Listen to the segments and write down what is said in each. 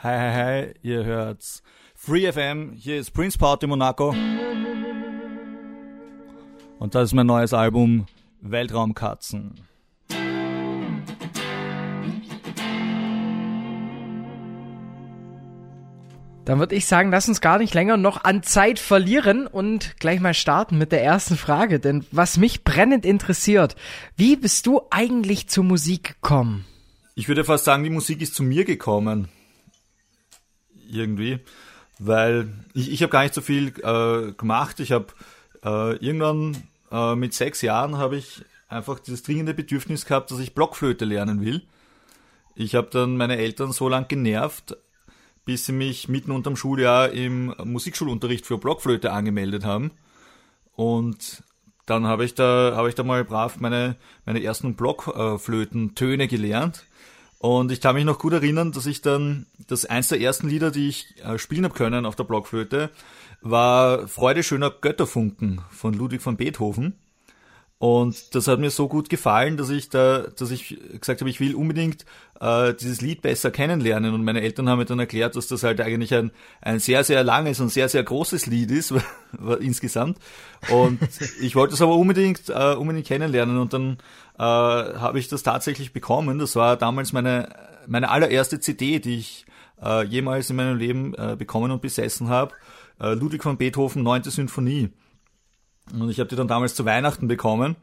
Hi, hi, hi, ihr hört's. Free FM, hier ist Prince Party Monaco. Und das ist mein neues Album Weltraumkatzen. Dann würde ich sagen, lass uns gar nicht länger noch an Zeit verlieren und gleich mal starten mit der ersten Frage. Denn was mich brennend interessiert, wie bist du eigentlich zur Musik gekommen? Ich würde fast sagen, die Musik ist zu mir gekommen. Irgendwie. Weil ich, ich habe gar nicht so viel äh, gemacht. Ich habe äh, irgendwann äh, mit sechs Jahren habe ich einfach dieses dringende Bedürfnis gehabt, dass ich Blockflöte lernen will. Ich habe dann meine Eltern so lang genervt, bis sie mich mitten unterm Schuljahr im Musikschulunterricht für Blockflöte angemeldet haben. Und dann habe ich da habe ich da mal brav meine meine ersten Blockflötentöne gelernt. Und ich kann mich noch gut erinnern, dass ich dann das eins der ersten Lieder, die ich äh, spielen habe können auf der Blockflöte, war Freude schöner Götterfunken von Ludwig von Beethoven. Und das hat mir so gut gefallen, dass ich da, dass ich gesagt habe, ich will unbedingt äh, dieses Lied besser kennenlernen. Und meine Eltern haben mir dann erklärt, dass das halt eigentlich ein, ein sehr, sehr langes und sehr, sehr großes Lied ist, insgesamt. Und ich wollte es aber unbedingt, äh, unbedingt kennenlernen. Und dann äh, habe ich das tatsächlich bekommen. Das war damals meine, meine allererste CD, die ich äh, jemals in meinem Leben äh, bekommen und besessen habe. Äh, Ludwig von Beethoven, neunte Sinfonie. Und ich habe die dann damals zu Weihnachten bekommen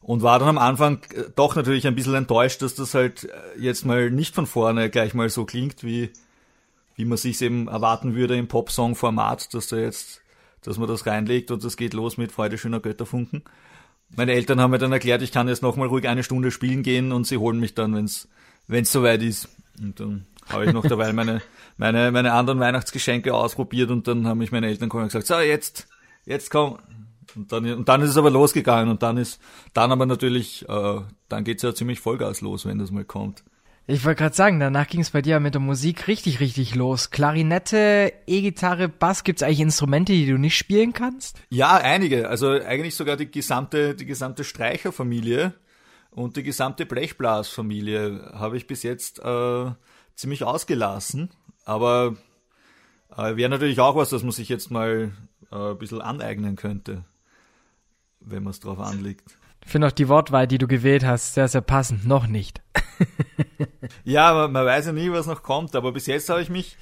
und war dann am Anfang äh, doch natürlich ein bisschen enttäuscht, dass das halt äh, jetzt mal nicht von vorne gleich mal so klingt, wie, wie man sich eben erwarten würde im Popsong-Format, dass da jetzt, dass man das reinlegt und das geht los mit Freude schöner Götterfunken. Meine Eltern haben mir dann erklärt, ich kann jetzt nochmal ruhig eine Stunde spielen gehen und sie holen mich dann, wenn's wenn's soweit ist. Und dann habe ich noch dabei meine, meine, meine anderen Weihnachtsgeschenke ausprobiert und dann haben mich meine Eltern gekommen und gesagt, so jetzt, jetzt komm, und dann, und dann ist es aber losgegangen und dann ist, dann aber natürlich, äh, dann geht's ja ziemlich Vollgas los, wenn das mal kommt. Ich wollte gerade sagen, danach ging es bei dir mit der Musik richtig, richtig los. Klarinette, E-Gitarre, Bass, gibt's eigentlich Instrumente, die du nicht spielen kannst? Ja, einige. Also eigentlich sogar die gesamte, die gesamte Streicherfamilie und die gesamte Blechblasfamilie habe ich bis jetzt äh, ziemlich ausgelassen. Aber äh, wäre natürlich auch was, dass man sich jetzt mal äh, ein bisschen aneignen könnte wenn man es drauf anlegt. Ich finde auch die Wortwahl, die du gewählt hast, sehr, sehr passend. Noch nicht. ja, man, man weiß ja nie, was noch kommt, aber bis jetzt habe ich mich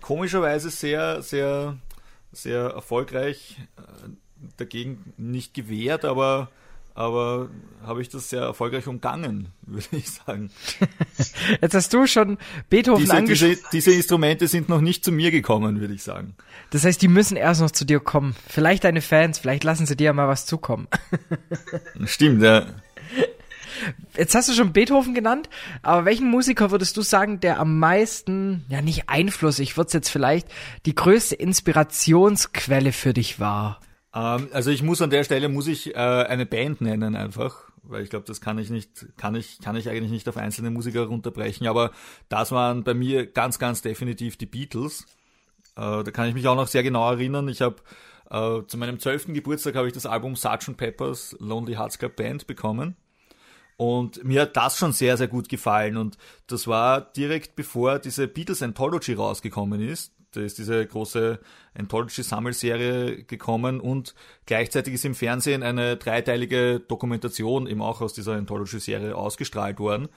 komischerweise sehr, sehr, sehr erfolgreich äh, dagegen nicht gewehrt, aber aber habe ich das sehr erfolgreich umgangen, würde ich sagen. Jetzt hast du schon Beethoven diese, diese, diese Instrumente sind noch nicht zu mir gekommen, würde ich sagen. Das heißt, die müssen erst noch zu dir kommen. Vielleicht deine Fans, vielleicht lassen sie dir ja mal was zukommen. Stimmt, ja. Jetzt hast du schon Beethoven genannt, aber welchen Musiker würdest du sagen, der am meisten, ja nicht Einfluss, ich würde es jetzt vielleicht, die größte Inspirationsquelle für dich war? Ähm, also ich muss an der Stelle muss ich äh, eine Band nennen einfach, weil ich glaube, das kann ich nicht, kann ich, kann ich eigentlich nicht auf einzelne Musiker runterbrechen. Aber das waren bei mir ganz, ganz definitiv die Beatles. Äh, da kann ich mich auch noch sehr genau erinnern. Ich habe äh, zu meinem zwölften Geburtstag habe ich das Album Sgt. Peppers Lonely Hearts Club Band bekommen. Und mir hat das schon sehr, sehr gut gefallen. Und das war direkt bevor diese Beatles Anthology rausgekommen ist. Da ist diese große Anthology-Sammelserie gekommen und gleichzeitig ist im Fernsehen eine dreiteilige Dokumentation eben auch aus dieser Anthology-Serie ausgestrahlt worden.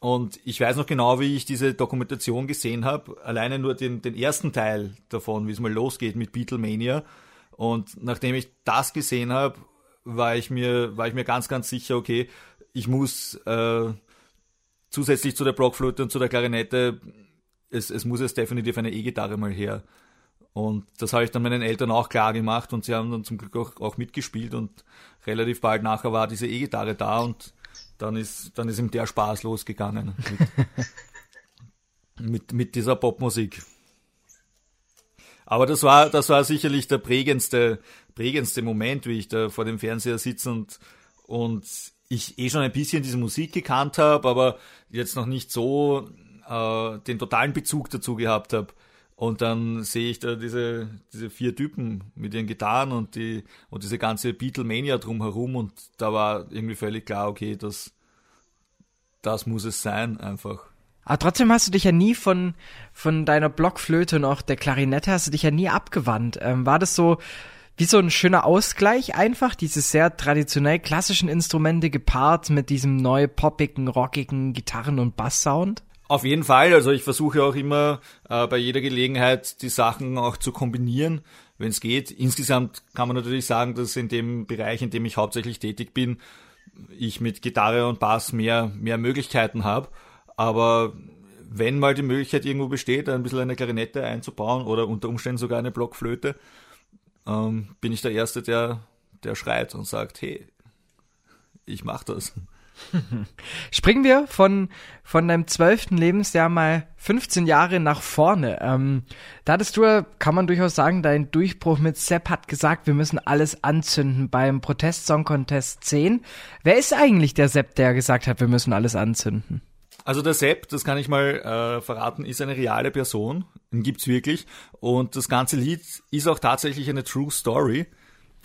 Und ich weiß noch genau, wie ich diese Dokumentation gesehen habe. Alleine nur den, den ersten Teil davon, wie es mal losgeht mit Beatlemania. Und nachdem ich das gesehen habe, war ich mir, war ich mir ganz, ganz sicher, okay, ich muss äh, zusätzlich zu der Blockflöte und zu der Klarinette es, es muss jetzt definitiv eine E-Gitarre mal her. Und das habe ich dann meinen Eltern auch klar gemacht und sie haben dann zum Glück auch, auch mitgespielt und relativ bald nachher war diese E-Gitarre da und dann ist, dann ist ihm der Spaß losgegangen mit, mit, mit dieser Popmusik. Aber das war, das war sicherlich der prägendste, prägendste Moment, wie ich da vor dem Fernseher sitze und, und ich eh schon ein bisschen diese Musik gekannt habe, aber jetzt noch nicht so äh, den totalen Bezug dazu gehabt habe. Und dann sehe ich da diese, diese vier Typen mit ihren Gitarren und die und diese ganze Beatlemania drumherum und da war irgendwie völlig klar, okay, das, das muss es sein, einfach. Aber trotzdem hast du dich ja nie von, von deiner Blockflöte und auch der Klarinette hast du dich ja nie abgewandt. Ähm, war das so wie so ein schöner Ausgleich einfach, diese sehr traditionell klassischen Instrumente gepaart mit diesem neu poppigen, rockigen Gitarren- und Basssound? Auf jeden Fall. Also ich versuche auch immer äh, bei jeder Gelegenheit die Sachen auch zu kombinieren, wenn es geht. Insgesamt kann man natürlich sagen, dass in dem Bereich, in dem ich hauptsächlich tätig bin, ich mit Gitarre und Bass mehr, mehr Möglichkeiten habe. Aber wenn mal die Möglichkeit irgendwo besteht, ein bisschen eine Klarinette einzubauen oder unter Umständen sogar eine Blockflöte, ähm, bin ich der Erste, der, der schreit und sagt, hey, ich mach das. Springen wir von, von deinem zwölften Lebensjahr mal 15 Jahre nach vorne. Ähm, da hattest du, kann man durchaus sagen, dein Durchbruch mit Sepp hat gesagt, wir müssen alles anzünden beim Protest Song Contest 10. Wer ist eigentlich der Sepp, der gesagt hat, wir müssen alles anzünden? Also der Sepp, das kann ich mal äh, verraten, ist eine reale Person, den gibt's wirklich. Und das ganze Lied ist auch tatsächlich eine True Story.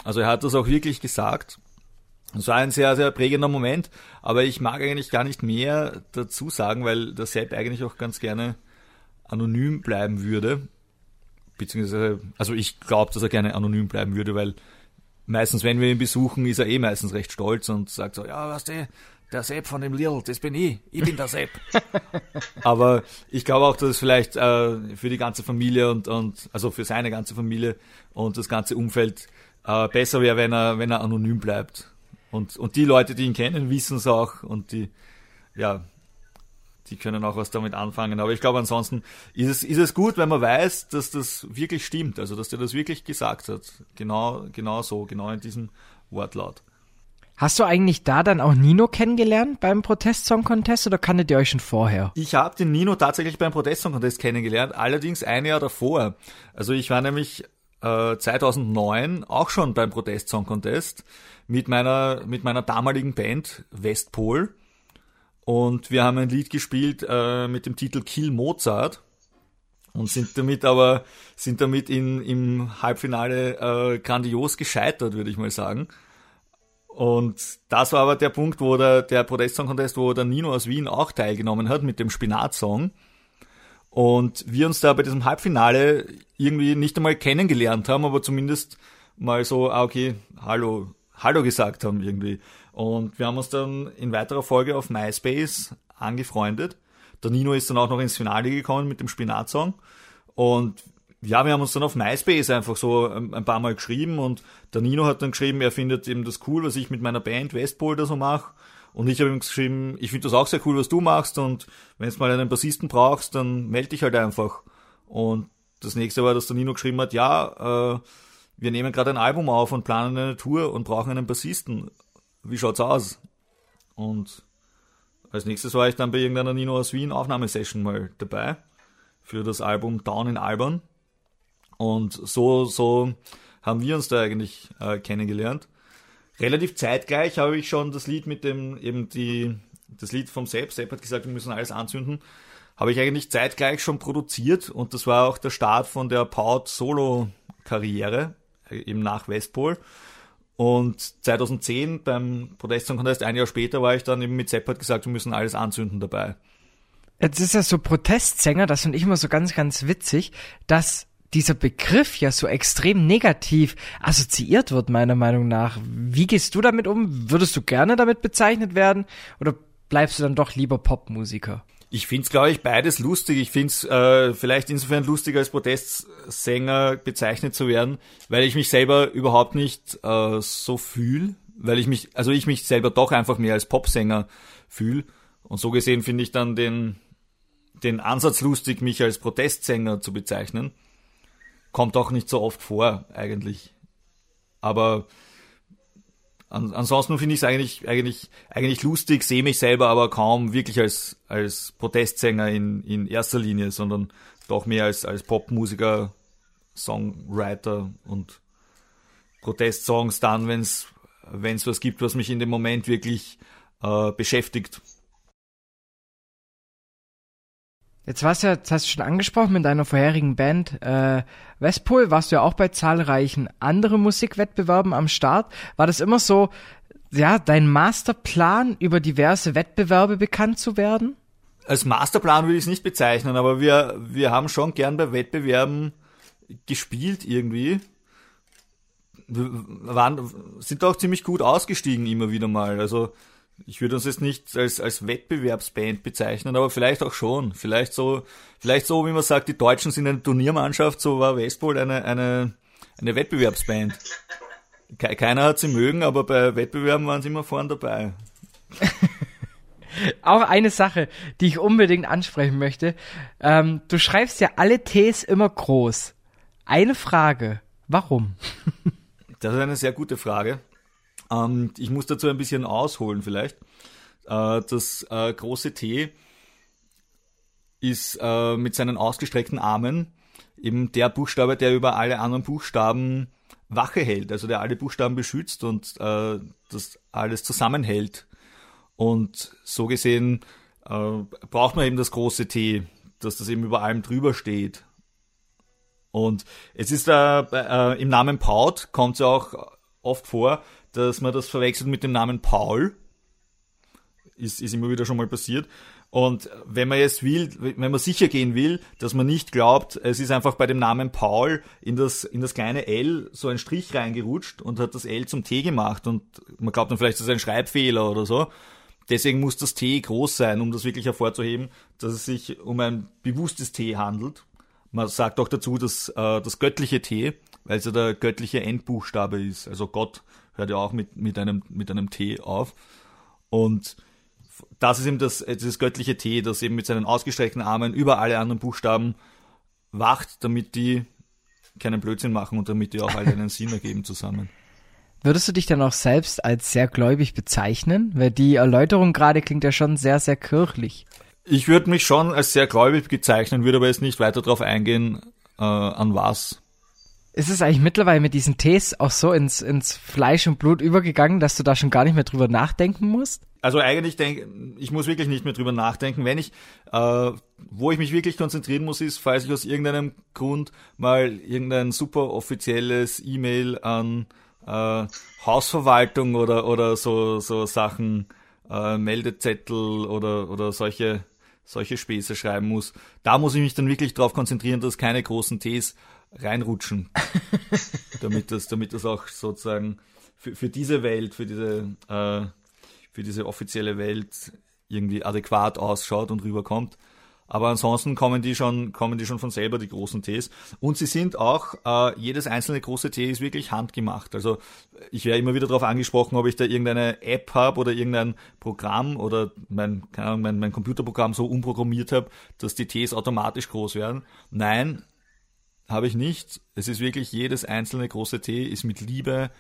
Also er hat das auch wirklich gesagt. Es war ein sehr, sehr prägender Moment, aber ich mag eigentlich gar nicht mehr dazu sagen, weil der Sepp eigentlich auch ganz gerne anonym bleiben würde. Beziehungsweise, also ich glaube, dass er gerne anonym bleiben würde, weil meistens, wenn wir ihn besuchen, ist er eh meistens recht stolz und sagt so, ja, was der, der Sepp von dem Lil, das bin ich, ich bin der Sepp. aber ich glaube auch, dass es vielleicht äh, für die ganze Familie und, und also für seine ganze Familie und das ganze Umfeld äh, besser wäre, wenn er, wenn er anonym bleibt. Und, und die Leute, die ihn kennen, wissen es auch und die, ja, die können auch was damit anfangen. Aber ich glaube, ansonsten ist es, ist es gut, wenn man weiß, dass das wirklich stimmt, also dass der das wirklich gesagt hat. Genau, genau so, genau in diesem Wortlaut. Hast du eigentlich da dann auch Nino kennengelernt beim Protest Song Contest oder kanntet ihr euch schon vorher? Ich habe den Nino tatsächlich beim Protest Song Contest kennengelernt, allerdings ein Jahr davor. Also ich war nämlich äh, 2009 auch schon beim Protest Song Contest mit meiner, mit meiner damaligen Band Westpol. Und wir haben ein Lied gespielt äh, mit dem Titel Kill Mozart und sind damit aber sind damit in, im Halbfinale äh, grandios gescheitert, würde ich mal sagen. Und das war aber der Punkt, wo der, der Protest-Song Contest, wo der Nino aus Wien auch teilgenommen hat mit dem Spinat-Song. Und wir uns da bei diesem Halbfinale irgendwie nicht einmal kennengelernt haben, aber zumindest mal so, ah, okay, hallo, Hallo gesagt haben irgendwie. Und wir haben uns dann in weiterer Folge auf MySpace angefreundet. Der Nino ist dann auch noch ins Finale gekommen mit dem Spinatsong. Und ja, wir haben uns dann auf MySpace einfach so ein paar Mal geschrieben und der Nino hat dann geschrieben, er findet eben das cool, was ich mit meiner Band Westpol da so mache. Und ich habe ihm geschrieben, ich finde das auch sehr cool, was du machst und wenn du mal einen Bassisten brauchst, dann melde dich halt einfach. Und das nächste war, dass der Nino geschrieben hat, ja, äh, wir nehmen gerade ein Album auf und planen eine Tour und brauchen einen Bassisten. Wie schaut's aus? Und als nächstes war ich dann bei irgendeiner Nino aus Wien Aufnahmesession mal dabei für das Album Down in Albern. Und so, so haben wir uns da eigentlich äh, kennengelernt. Relativ zeitgleich habe ich schon das Lied mit dem, eben die, das Lied vom Sepp, Sepp hat gesagt, wir müssen alles anzünden, habe ich eigentlich zeitgleich schon produziert und das war auch der Start von der Pout Solo Karriere eben nach Westpol. Und 2010 beim Protest Song Contest, ein Jahr später, war ich dann eben mit Seppert gesagt, wir müssen alles anzünden dabei. Jetzt ist ja so Protestsänger, das finde ich immer so ganz, ganz witzig, dass dieser Begriff ja so extrem negativ assoziiert wird, meiner Meinung nach. Wie gehst du damit um? Würdest du gerne damit bezeichnet werden? Oder bleibst du dann doch lieber Popmusiker? Ich find's, glaube ich, beides lustig. Ich find's äh, vielleicht insofern lustig, als Protestsänger bezeichnet zu werden, weil ich mich selber überhaupt nicht äh, so fühle, weil ich mich, also ich mich selber doch einfach mehr als Popsänger fühle. Und so gesehen finde ich dann den, den Ansatz lustig, mich als Protestsänger zu bezeichnen. Kommt auch nicht so oft vor, eigentlich. Aber an, ansonsten finde ich es eigentlich, eigentlich, eigentlich lustig, sehe mich selber aber kaum wirklich als, als Protestsänger in, in erster Linie, sondern doch mehr als, als Popmusiker, Songwriter und Protestsongs dann, wenn es was gibt, was mich in dem Moment wirklich äh, beschäftigt. Jetzt warst du ja, jetzt hast du schon angesprochen mit deiner vorherigen Band äh, Westpol, warst du ja auch bei zahlreichen anderen Musikwettbewerben am Start. War das immer so, ja, dein Masterplan über diverse Wettbewerbe bekannt zu werden? als Masterplan würde ich es nicht bezeichnen, aber wir, wir haben schon gern bei Wettbewerben gespielt irgendwie. Wir waren, sind auch ziemlich gut ausgestiegen immer wieder mal. Also ich würde uns jetzt nicht als, als Wettbewerbsband bezeichnen, aber vielleicht auch schon. Vielleicht so, vielleicht so, wie man sagt, die Deutschen sind eine Turniermannschaft, so war Westpol eine, eine, eine Wettbewerbsband. Keiner hat sie mögen, aber bei Wettbewerben waren sie immer vorn dabei. Auch eine Sache, die ich unbedingt ansprechen möchte. Ähm, du schreibst ja alle Ts immer groß. Eine Frage. Warum? das ist eine sehr gute Frage. Ähm, ich muss dazu ein bisschen ausholen vielleicht. Äh, das äh, große T ist äh, mit seinen ausgestreckten Armen eben der Buchstabe, der über alle anderen Buchstaben Wache hält, also der alle Buchstaben beschützt und äh, das alles zusammenhält. Und so gesehen äh, braucht man eben das große T, dass das eben über allem drüber steht. Und es ist da äh, im Namen Paut kommt es ja auch oft vor, dass man das verwechselt mit dem Namen Paul. Ist, ist immer wieder schon mal passiert. Und wenn man jetzt will, wenn man sicher gehen will, dass man nicht glaubt, es ist einfach bei dem Namen Paul in das, in das kleine L so ein Strich reingerutscht und hat das L zum T gemacht und man glaubt dann vielleicht, das ist ein Schreibfehler oder so. Deswegen muss das T groß sein, um das wirklich hervorzuheben, dass es sich um ein bewusstes T handelt. Man sagt auch dazu, dass äh, das göttliche T, weil es ja der göttliche Endbuchstabe ist. Also Gott hört ja auch mit, mit, einem, mit einem T auf. Und das ist eben das, das göttliche T, das eben mit seinen ausgestreckten Armen über alle anderen Buchstaben wacht, damit die keinen Blödsinn machen und damit die auch alle einen Sinn ergeben zusammen. Würdest du dich dann auch selbst als sehr gläubig bezeichnen? Weil die Erläuterung gerade klingt ja schon sehr, sehr kirchlich. Ich würde mich schon als sehr gläubig bezeichnen, würde aber jetzt nicht weiter darauf eingehen, äh, an was. Ist es eigentlich mittlerweile mit diesen Tees auch so ins, ins Fleisch und Blut übergegangen, dass du da schon gar nicht mehr drüber nachdenken musst? Also eigentlich denke ich muss wirklich nicht mehr drüber nachdenken. Wenn ich, äh, wo ich mich wirklich konzentrieren muss, ist, falls ich aus irgendeinem Grund mal irgendein super offizielles E-Mail an äh, Hausverwaltung oder oder so so Sachen äh, Meldezettel oder oder solche solche Späße schreiben muss. Da muss ich mich dann wirklich darauf konzentrieren, dass keine großen Ts reinrutschen, damit das damit das auch sozusagen für, für diese Welt, für diese äh, für diese offizielle Welt irgendwie adäquat ausschaut und rüberkommt. Aber ansonsten kommen die schon, kommen die schon von selber, die großen Tees. Und sie sind auch, äh, jedes einzelne große Tee ist wirklich handgemacht. Also ich werde immer wieder darauf angesprochen, ob ich da irgendeine App habe oder irgendein Programm oder mein, keine Ahnung, mein, mein Computerprogramm so umprogrammiert habe, dass die Tees automatisch groß werden. Nein, habe ich nicht. Es ist wirklich jedes einzelne große Tee ist mit Liebe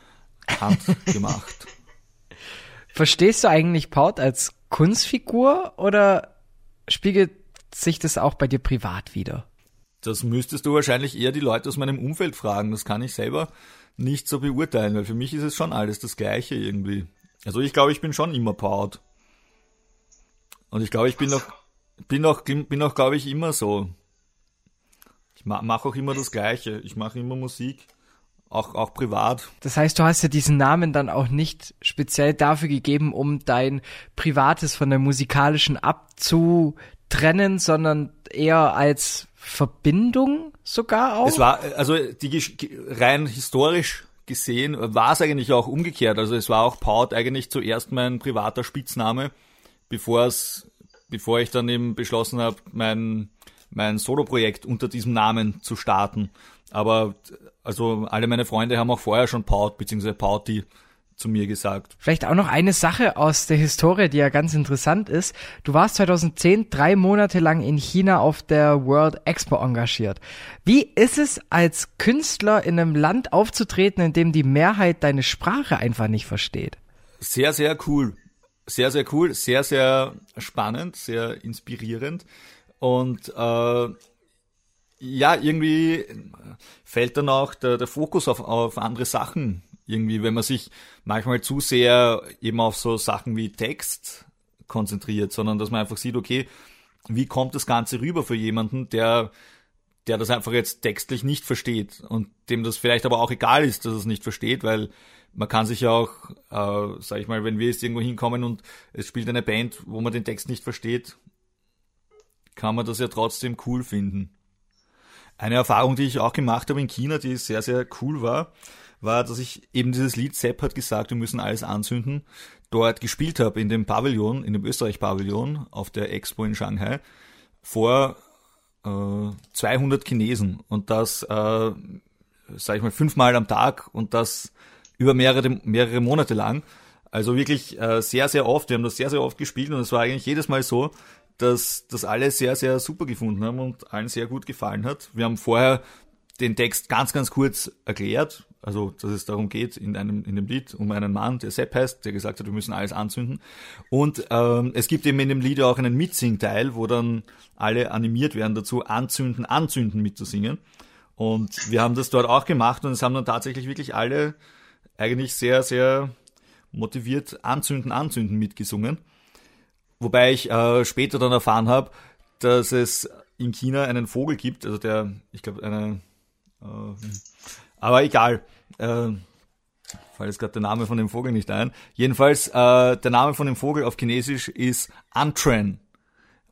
handgemacht. Verstehst du eigentlich Paut als Kunstfigur oder spiegelt sich das auch bei dir privat wieder? Das müsstest du wahrscheinlich eher die Leute aus meinem Umfeld fragen. Das kann ich selber nicht so beurteilen, weil für mich ist es schon alles das Gleiche irgendwie. Also ich glaube, ich bin schon immer Paut. Und ich glaube, ich bin noch, bin auch, bin auch, glaube ich, immer so. Ich mache auch immer das Gleiche. Ich mache immer Musik. Auch, auch privat. Das heißt, du hast ja diesen Namen dann auch nicht speziell dafür gegeben, um dein Privates von der musikalischen abzu trennen, sondern eher als Verbindung sogar auch? Es war, also die, rein historisch gesehen war es eigentlich auch umgekehrt. Also es war auch Paut eigentlich zuerst mein privater Spitzname, bevor es, bevor ich dann eben beschlossen habe, mein, mein Soloprojekt unter diesem Namen zu starten. Aber also alle meine Freunde haben auch vorher schon Paut bzw. Pauti zu mir gesagt. Vielleicht auch noch eine Sache aus der Historie, die ja ganz interessant ist. Du warst 2010 drei Monate lang in China auf der World Expo engagiert. Wie ist es als Künstler in einem Land aufzutreten, in dem die Mehrheit deine Sprache einfach nicht versteht? Sehr, sehr cool. Sehr, sehr cool, sehr, sehr spannend, sehr inspirierend. Und äh, ja, irgendwie fällt dann auch der, der Fokus auf, auf andere Sachen irgendwie, wenn man sich manchmal zu sehr eben auf so Sachen wie Text konzentriert, sondern dass man einfach sieht, okay, wie kommt das Ganze rüber für jemanden, der, der das einfach jetzt textlich nicht versteht und dem das vielleicht aber auch egal ist, dass es nicht versteht, weil man kann sich ja auch, äh, sag ich mal, wenn wir jetzt irgendwo hinkommen und es spielt eine Band, wo man den Text nicht versteht, kann man das ja trotzdem cool finden. Eine Erfahrung, die ich auch gemacht habe in China, die sehr, sehr cool war, war, dass ich eben dieses Lied Sepp hat gesagt, wir müssen alles anzünden, dort gespielt habe in dem Pavillon, in dem Österreich-Pavillon auf der Expo in Shanghai vor äh, 200 Chinesen und das, äh, sag ich mal, fünfmal am Tag und das über mehrere, mehrere Monate lang. Also wirklich äh, sehr, sehr oft. Wir haben das sehr, sehr oft gespielt und es war eigentlich jedes Mal so, dass das alle sehr, sehr super gefunden haben und allen sehr gut gefallen hat. Wir haben vorher den Text ganz, ganz kurz erklärt, also dass es darum geht in einem in dem Lied um einen Mann, der Sepp heißt, der gesagt hat, wir müssen alles anzünden. Und ähm, es gibt eben in dem Lied auch einen Mitsing-Teil, wo dann alle animiert werden dazu, anzünden, anzünden mitzusingen. Und wir haben das dort auch gemacht und es haben dann tatsächlich wirklich alle eigentlich sehr, sehr motiviert anzünden, anzünden mitgesungen. Wobei ich äh, später dann erfahren habe, dass es in China einen Vogel gibt, also der, ich glaube, eine, äh, aber egal, äh, fällt jetzt gerade der Name von dem Vogel nicht ein. Jedenfalls, äh, der Name von dem Vogel auf Chinesisch ist Antren.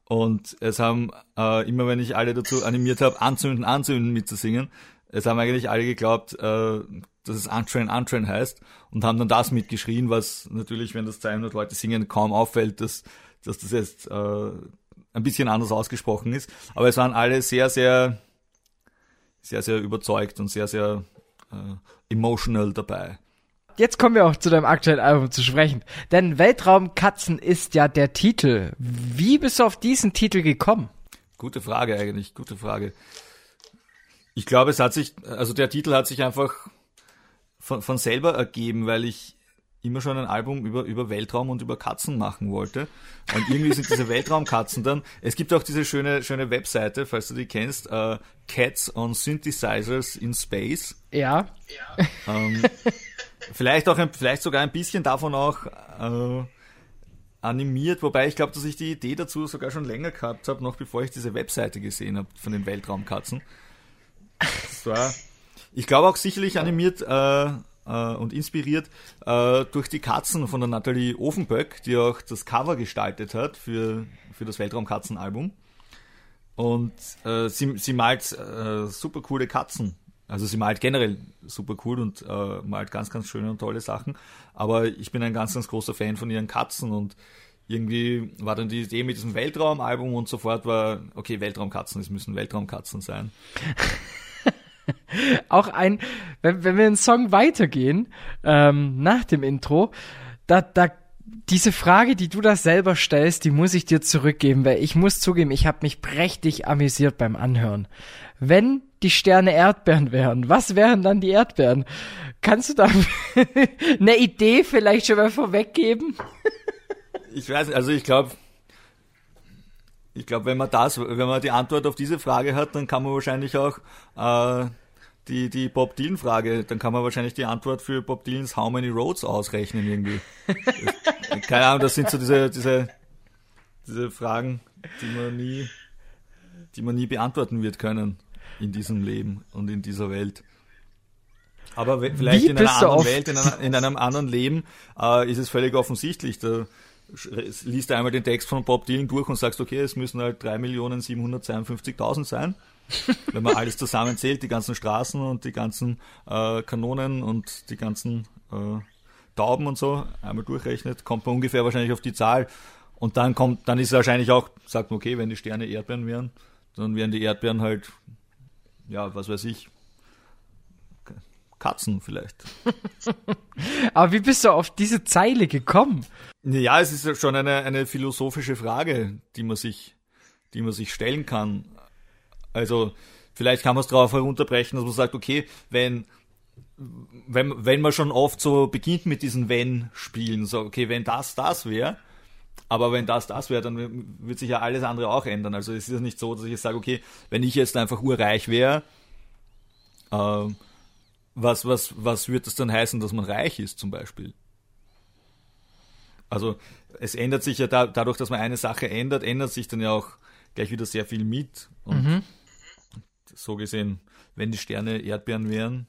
Und es haben, äh, immer wenn ich alle dazu animiert habe, anzünden, anzünden mitzusingen, es haben eigentlich alle geglaubt, äh, dass es Antren, Antren heißt und haben dann das mitgeschrien, was natürlich, wenn das 200 Leute singen, kaum auffällt, dass, dass das jetzt äh, ein bisschen anders ausgesprochen ist. Aber es waren alle sehr, sehr, sehr, sehr überzeugt und sehr, sehr äh, emotional dabei. Jetzt kommen wir auch zu deinem aktuellen Album zu sprechen. Denn Weltraumkatzen ist ja der Titel. Wie bist du auf diesen Titel gekommen? Gute Frage eigentlich, gute Frage. Ich glaube, es hat sich, also der Titel hat sich einfach von, von selber ergeben, weil ich immer schon ein Album über, über Weltraum und über Katzen machen wollte. Und irgendwie sind diese Weltraumkatzen dann. Es gibt auch diese schöne, schöne Webseite, falls du die kennst, uh, Cats on Synthesizers in Space. Ja. Ähm, vielleicht auch ein, vielleicht sogar ein bisschen davon auch äh, animiert, wobei ich glaube, dass ich die Idee dazu sogar schon länger gehabt habe, noch bevor ich diese Webseite gesehen habe von den Weltraumkatzen. Das war, ich glaube auch sicherlich animiert äh, äh, und inspiriert äh, durch die Katzen von der Nathalie Ofenböck, die auch das Cover gestaltet hat für, für das Weltraumkatzenalbum. Und äh, sie, sie malt äh, super coole Katzen. Also sie malt generell super cool und äh, malt ganz, ganz schöne und tolle Sachen. Aber ich bin ein ganz, ganz großer Fan von ihren Katzen und irgendwie war dann die Idee mit diesem Weltraumalbum und sofort war, okay, Weltraumkatzen, es müssen Weltraumkatzen sein. auch ein, wenn, wenn wir einen Song weitergehen, ähm, nach dem Intro, da, da, diese Frage, die du da selber stellst, die muss ich dir zurückgeben, weil ich muss zugeben, ich habe mich prächtig amüsiert beim Anhören. Wenn die Sterne Erdbeeren wären, was wären dann die Erdbeeren? Kannst du da eine Idee vielleicht schon mal vorweggeben? ich weiß, also ich glaube, ich glaube, wenn man das, wenn man die Antwort auf diese Frage hat, dann kann man wahrscheinlich auch äh, die, die Bob Dylan-Frage, dann kann man wahrscheinlich die Antwort für Bob Dylans How Many Roads ausrechnen irgendwie. Keine Ahnung, das sind so diese, diese, diese Fragen, die man nie, die man nie beantworten wird können in diesem Leben und in dieser Welt. Aber vielleicht in einer anderen Welt, in, einer, in, einem anderen Leben, äh, ist es völlig offensichtlich. Da liest einmal den Text von Bob Dylan durch und sagst, okay, es müssen halt 3.752.000 sein. Wenn man alles zusammenzählt, die ganzen Straßen und die ganzen äh, Kanonen und die ganzen äh, Tauben und so, einmal durchrechnet, kommt man ungefähr wahrscheinlich auf die Zahl. Und dann kommt, dann ist es wahrscheinlich auch, sagt man, okay, wenn die Sterne Erdbeeren wären, dann wären die Erdbeeren halt, ja, was weiß ich, Katzen vielleicht. Aber wie bist du auf diese Zeile gekommen? Ja, es ist schon eine, eine philosophische Frage, die man sich, die man sich stellen kann. Also, vielleicht kann man es darauf herunterbrechen, dass man sagt, okay, wenn, wenn, wenn man schon oft so beginnt mit diesen Wenn-Spielen, so, okay, wenn das das wäre, aber wenn das das wäre, dann wird sich ja alles andere auch ändern. Also es ist nicht so, dass ich jetzt sage, okay, wenn ich jetzt einfach urreich wäre, äh, was, was, was wird das dann heißen, dass man reich ist zum Beispiel? Also es ändert sich ja da, dadurch, dass man eine Sache ändert, ändert sich dann ja auch gleich wieder sehr viel mit. Und mhm. so gesehen, wenn die Sterne Erdbeeren wären,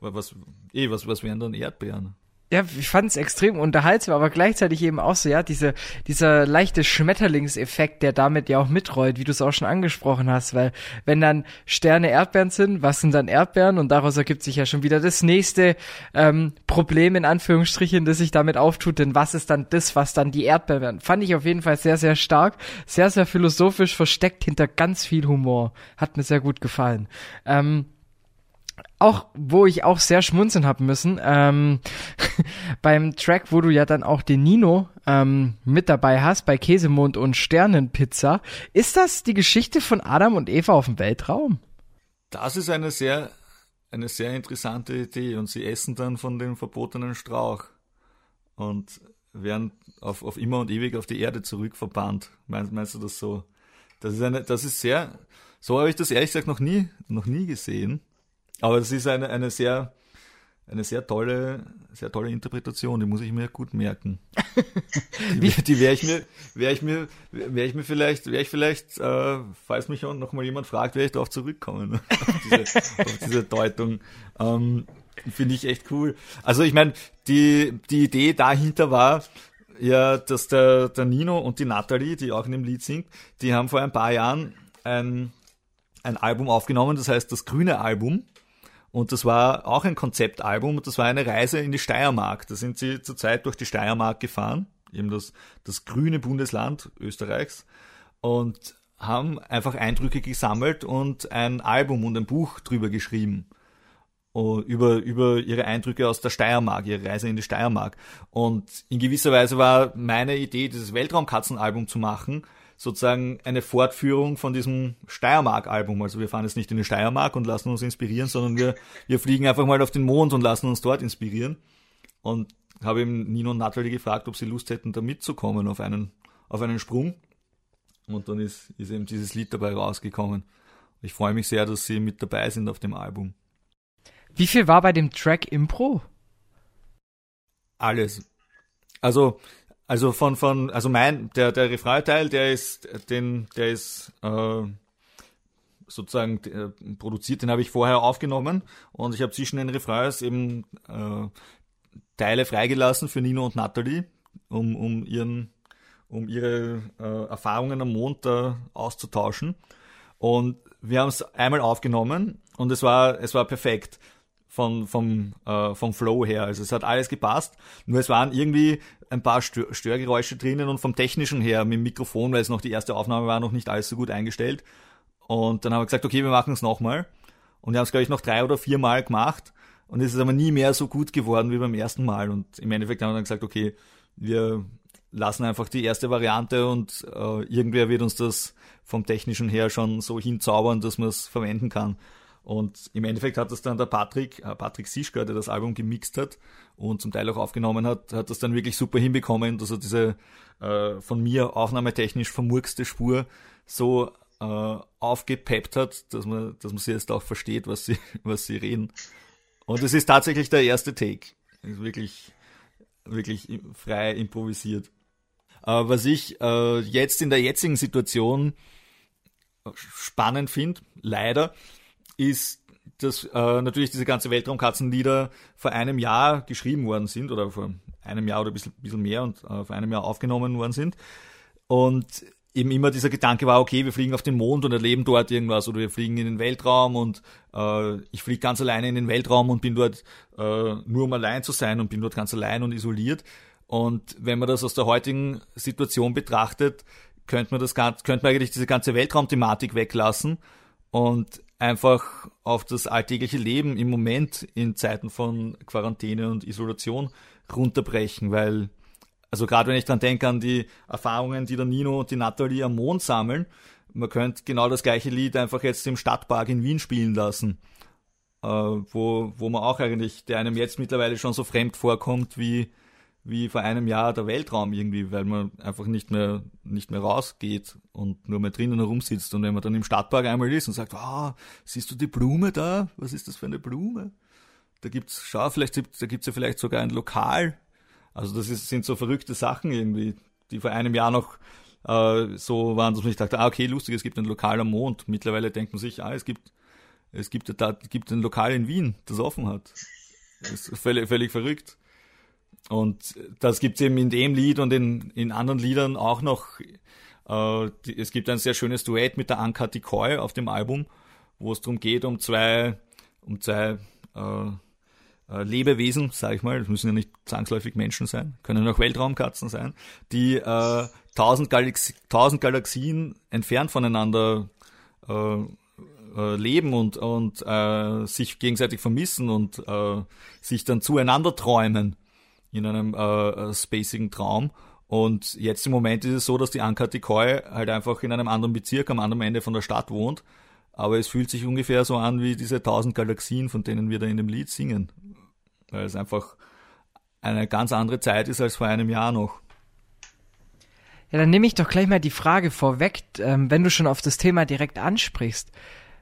was, eh, was, was wären dann Erdbeeren? Ja, ich fand es extrem unterhaltsam, aber gleichzeitig eben auch so, ja, diese, dieser leichte Schmetterlingseffekt, der damit ja auch mitrollt, wie du es auch schon angesprochen hast, weil wenn dann Sterne Erdbeeren sind, was sind dann Erdbeeren? Und daraus ergibt sich ja schon wieder das nächste ähm, Problem in Anführungsstrichen, das sich damit auftut, denn was ist dann das, was dann die Erdbeeren werden? Fand ich auf jeden Fall sehr, sehr stark, sehr, sehr philosophisch, versteckt hinter ganz viel Humor. Hat mir sehr gut gefallen. Ähm, auch, wo ich auch sehr schmunzeln haben müssen, ähm, beim Track, wo du ja dann auch den Nino ähm, mit dabei hast, bei Käsemond und Sternenpizza, ist das die Geschichte von Adam und Eva auf dem Weltraum? Das ist eine sehr, eine sehr interessante Idee und sie essen dann von dem verbotenen Strauch und werden auf, auf immer und ewig auf die Erde zurückverbannt. Meinst, meinst du das so? Das ist eine, das ist sehr, so habe ich das ehrlich gesagt noch nie, noch nie gesehen. Aber es ist eine, eine sehr, eine sehr tolle, sehr tolle Interpretation, die muss ich mir gut merken. die, die werde ich mir, ich mir, ich mir vielleicht, werde ich vielleicht, äh, falls mich noch mal jemand fragt, werde ich darauf zurückkommen, auf, diese, auf diese Deutung. Ähm, Finde ich echt cool. Also ich meine, die, die Idee dahinter war, ja, dass der, der Nino und die Natalie, die auch in dem Lied singt, die haben vor ein paar Jahren ein, ein Album aufgenommen, das heißt das grüne Album. Und das war auch ein Konzeptalbum und das war eine Reise in die Steiermark. Da sind sie zurzeit durch die Steiermark gefahren, eben das, das grüne Bundesland Österreichs, und haben einfach Eindrücke gesammelt und ein Album und ein Buch drüber geschrieben. Über, über ihre Eindrücke aus der Steiermark, ihre Reise in die Steiermark. Und in gewisser Weise war meine Idee, dieses Weltraumkatzenalbum zu machen, sozusagen eine Fortführung von diesem Steiermark-Album. Also wir fahren jetzt nicht in die Steiermark und lassen uns inspirieren, sondern wir, wir fliegen einfach mal auf den Mond und lassen uns dort inspirieren. Und habe eben Nino und Natalie gefragt, ob sie Lust hätten, da mitzukommen auf einen, auf einen Sprung. Und dann ist, ist eben dieses Lied dabei rausgekommen. Ich freue mich sehr, dass sie mit dabei sind auf dem Album. Wie viel war bei dem Track Impro? Alles. Also also von, von, also mein, der, der Refrain-Teil, der ist, den, der ist, äh, sozusagen äh, produziert, den habe ich vorher aufgenommen und ich habe zwischen den Refrains eben äh, Teile freigelassen für Nino und Natalie, um, um ihren, um ihre äh, Erfahrungen am Mond da auszutauschen. Und wir haben es einmal aufgenommen und es war, es war perfekt von, vom, äh, vom Flow her. Also es hat alles gepasst. Nur es waren irgendwie ein paar Stör Störgeräusche drinnen und vom technischen her mit dem Mikrofon, weil es noch die erste Aufnahme war, noch nicht alles so gut eingestellt. Und dann haben wir gesagt, okay, wir machen es nochmal. Und wir haben es, glaube ich, noch drei oder vier Mal gemacht. Und es ist aber nie mehr so gut geworden wie beim ersten Mal. Und im Endeffekt haben wir dann gesagt, okay, wir lassen einfach die erste Variante und äh, irgendwer wird uns das vom technischen her schon so hinzaubern, dass man es verwenden kann. Und im Endeffekt hat das dann der Patrick, äh, Patrick Sischka, der das Album gemixt hat und zum Teil auch aufgenommen hat, hat das dann wirklich super hinbekommen, dass er diese äh, von mir aufnahmetechnisch vermurkste Spur so äh, aufgepeppt hat, dass man, dass man sie jetzt auch versteht, was sie, was sie reden. Und es ist tatsächlich der erste Take. Ist wirklich, wirklich frei improvisiert. Äh, was ich äh, jetzt in der jetzigen Situation spannend finde, leider, ist, dass äh, natürlich diese ganze Weltraumkatzenlieder vor einem Jahr geschrieben worden sind oder vor einem Jahr oder ein bisschen, bisschen mehr und äh, vor einem Jahr aufgenommen worden sind. Und eben immer dieser Gedanke war, okay, wir fliegen auf den Mond und erleben dort irgendwas oder wir fliegen in den Weltraum und äh, ich fliege ganz alleine in den Weltraum und bin dort äh, nur um allein zu sein und bin dort ganz allein und isoliert. Und wenn man das aus der heutigen Situation betrachtet, könnte man das könnte man eigentlich diese ganze Weltraumthematik weglassen und einfach auf das alltägliche Leben im Moment in Zeiten von Quarantäne und Isolation runterbrechen, weil, also gerade wenn ich dann denke an die Erfahrungen, die der Nino und die Natalie am Mond sammeln, man könnte genau das gleiche Lied einfach jetzt im Stadtpark in Wien spielen lassen, äh, wo, wo man auch eigentlich, der einem jetzt mittlerweile schon so fremd vorkommt wie wie vor einem Jahr der Weltraum irgendwie, weil man einfach nicht mehr, nicht mehr rausgeht und nur mehr drinnen herumsitzt. Und wenn man dann im Stadtpark einmal ist und sagt, ah, oh, siehst du die Blume da? Was ist das für eine Blume? Da gibt's, schau, vielleicht, da gibt's ja vielleicht sogar ein Lokal. Also das ist, sind so verrückte Sachen irgendwie, die vor einem Jahr noch äh, so waren, dass man sich dachte, ah, okay, lustig, es gibt ein Lokal am Mond. Mittlerweile denkt man sich, ah, es gibt, es gibt, da, gibt ein Lokal in Wien, das offen hat. Das ist völlig, völlig verrückt. Und das gibt's eben in dem Lied und in, in anderen Liedern auch noch. Äh, die, es gibt ein sehr schönes Duett mit der Anka Decoy auf dem Album, wo es darum geht, um zwei, um zwei äh, äh, Lebewesen, sage ich mal, das müssen ja nicht zwangsläufig Menschen sein, können auch Weltraumkatzen sein, die äh, tausend, Galaxi tausend Galaxien entfernt voneinander äh, äh, leben und, und äh, sich gegenseitig vermissen und äh, sich dann zueinander träumen in einem äh, äh, spacigen Traum. Und jetzt im Moment ist es so, dass die Anka Decoy halt einfach in einem anderen Bezirk am anderen Ende von der Stadt wohnt. Aber es fühlt sich ungefähr so an wie diese tausend Galaxien, von denen wir da in dem Lied singen. Weil es einfach eine ganz andere Zeit ist als vor einem Jahr noch. Ja, dann nehme ich doch gleich mal die Frage vorweg, ähm, wenn du schon auf das Thema direkt ansprichst.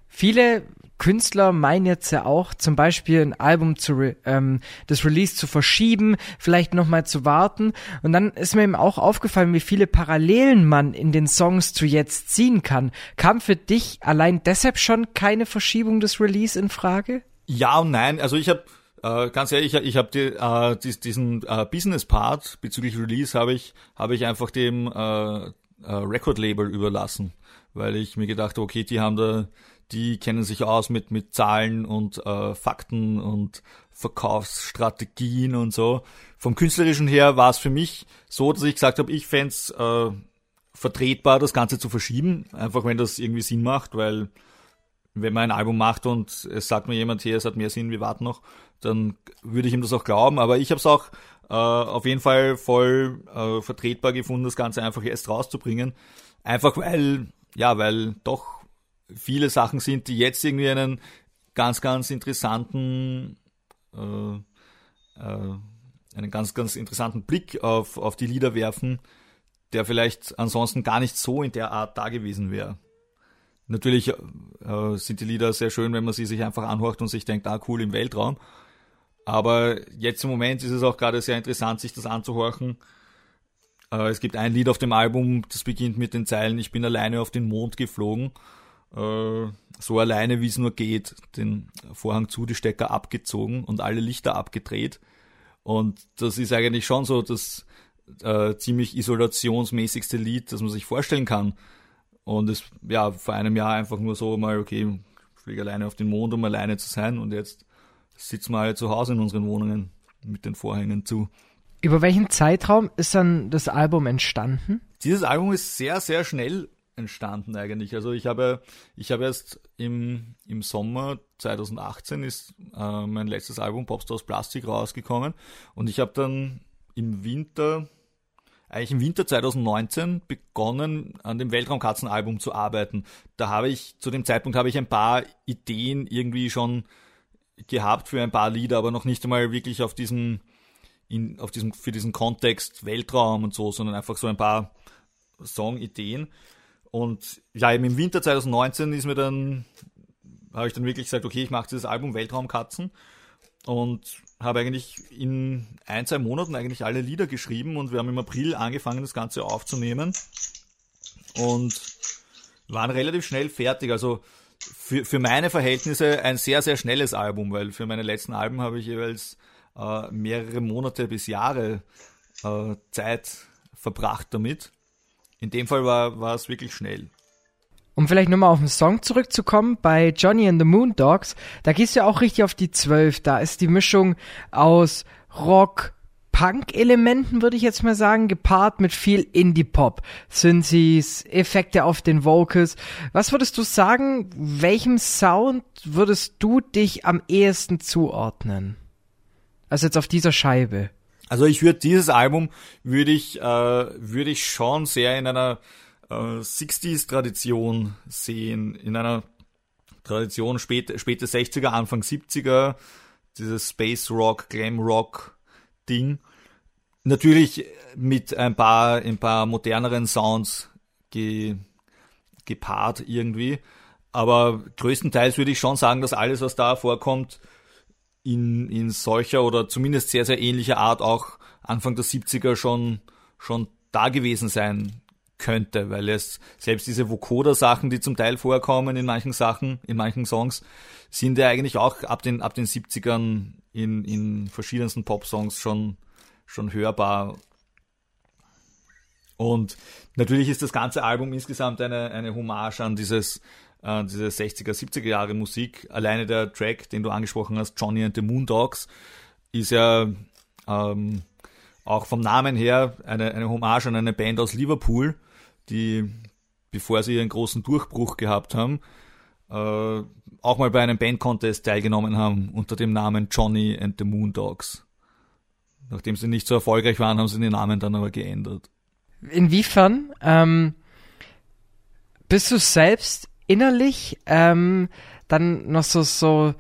Viele Künstler meinen jetzt ja auch, zum Beispiel ein Album zu re ähm, das Release zu verschieben, vielleicht nochmal zu warten. Und dann ist mir eben auch aufgefallen, wie viele Parallelen man in den Songs zu jetzt ziehen kann. Kam für dich allein deshalb schon keine Verschiebung des Release in Frage? Ja und nein. Also ich habe äh, ganz ehrlich, ich, ich habe die, äh, diesen äh, Business-Part bezüglich Release habe ich habe ich einfach dem äh, äh, Record-Label überlassen, weil ich mir gedacht okay, die haben da die kennen sich aus mit, mit Zahlen und äh, Fakten und Verkaufsstrategien und so. Vom künstlerischen her war es für mich so, dass ich gesagt habe, ich fände es äh, vertretbar, das Ganze zu verschieben, einfach wenn das irgendwie Sinn macht, weil wenn man ein Album macht und es sagt mir jemand, hier, es hat mehr Sinn, wir warten noch, dann würde ich ihm das auch glauben. Aber ich habe es auch äh, auf jeden Fall voll äh, vertretbar gefunden, das Ganze einfach erst rauszubringen. Einfach weil, ja, weil doch viele Sachen sind, die jetzt irgendwie einen ganz, ganz interessanten, äh, äh, einen ganz, ganz interessanten Blick auf, auf die Lieder werfen, der vielleicht ansonsten gar nicht so in der Art da gewesen wäre. Natürlich äh, sind die Lieder sehr schön, wenn man sie sich einfach anhört und sich denkt, ah cool im Weltraum. Aber jetzt im Moment ist es auch gerade sehr interessant, sich das anzuhorchen. Äh, es gibt ein Lied auf dem Album, das beginnt mit den Zeilen, ich bin alleine auf den Mond geflogen so alleine wie es nur geht, den Vorhang zu, die Stecker abgezogen und alle Lichter abgedreht. Und das ist eigentlich schon so das äh, ziemlich isolationsmäßigste Lied, das man sich vorstellen kann. Und es, ja, vor einem Jahr einfach nur so mal, okay, ich fliege alleine auf den Mond, um alleine zu sein und jetzt sitzen wir alle zu Hause in unseren Wohnungen mit den Vorhängen zu. Über welchen Zeitraum ist dann das Album entstanden? Dieses Album ist sehr, sehr schnell entstanden eigentlich. Also ich habe, ich habe erst im, im Sommer 2018 ist äh, mein letztes Album Popstar aus Plastik rausgekommen und ich habe dann im Winter, eigentlich im Winter 2019 begonnen an dem Weltraumkatzenalbum zu arbeiten. Da habe ich, zu dem Zeitpunkt habe ich ein paar Ideen irgendwie schon gehabt für ein paar Lieder, aber noch nicht einmal wirklich auf diesem, in, auf diesem, für diesen Kontext Weltraum und so, sondern einfach so ein paar Songideen. Und ja, eben im Winter 2019 ist mir dann, habe ich dann wirklich gesagt, okay, ich mache dieses Album Weltraumkatzen und habe eigentlich in ein, zwei Monaten eigentlich alle Lieder geschrieben und wir haben im April angefangen, das Ganze aufzunehmen und waren relativ schnell fertig. Also für, für meine Verhältnisse ein sehr, sehr schnelles Album, weil für meine letzten Alben habe ich jeweils äh, mehrere Monate bis Jahre äh, Zeit verbracht damit. In dem Fall war, war es wirklich schnell. Um vielleicht nochmal auf den Song zurückzukommen, bei Johnny and the Moondogs, da gehst du ja auch richtig auf die Zwölf. Da ist die Mischung aus Rock, Punk-Elementen, würde ich jetzt mal sagen, gepaart mit viel Indie-Pop, Synthes, Effekte auf den Vocals. Was würdest du sagen, welchem Sound würdest du dich am ehesten zuordnen? Also jetzt auf dieser Scheibe. Also ich würde dieses Album würde ich äh, würde ich schon sehr in einer äh, 60s Tradition sehen, in einer Tradition spät, späte 60er, Anfang 70er, dieses Space Rock, Glam Rock Ding. Natürlich mit ein paar ein paar moderneren Sounds ge, gepaart irgendwie, aber größtenteils würde ich schon sagen, dass alles was da vorkommt in, in solcher oder zumindest sehr, sehr ähnlicher Art auch Anfang der 70er schon, schon da gewesen sein könnte, weil es selbst diese Vocoder-Sachen, die zum Teil vorkommen in manchen Sachen, in manchen Songs, sind ja eigentlich auch ab den, ab den 70ern in, in verschiedensten Pop-Songs schon, schon hörbar. Und natürlich ist das ganze Album insgesamt eine, eine Hommage an dieses, äh, diese 60er, 70er Jahre Musik. Alleine der Track, den du angesprochen hast, Johnny and the Moondogs, ist ja ähm, auch vom Namen her eine, eine Hommage an eine Band aus Liverpool, die, bevor sie ihren großen Durchbruch gehabt haben, äh, auch mal bei einem Band-Contest teilgenommen haben unter dem Namen Johnny and the Moondogs. Nachdem sie nicht so erfolgreich waren, haben sie den Namen dann aber geändert. Inwiefern ähm, bist du selbst innerlich ähm, dann noch so so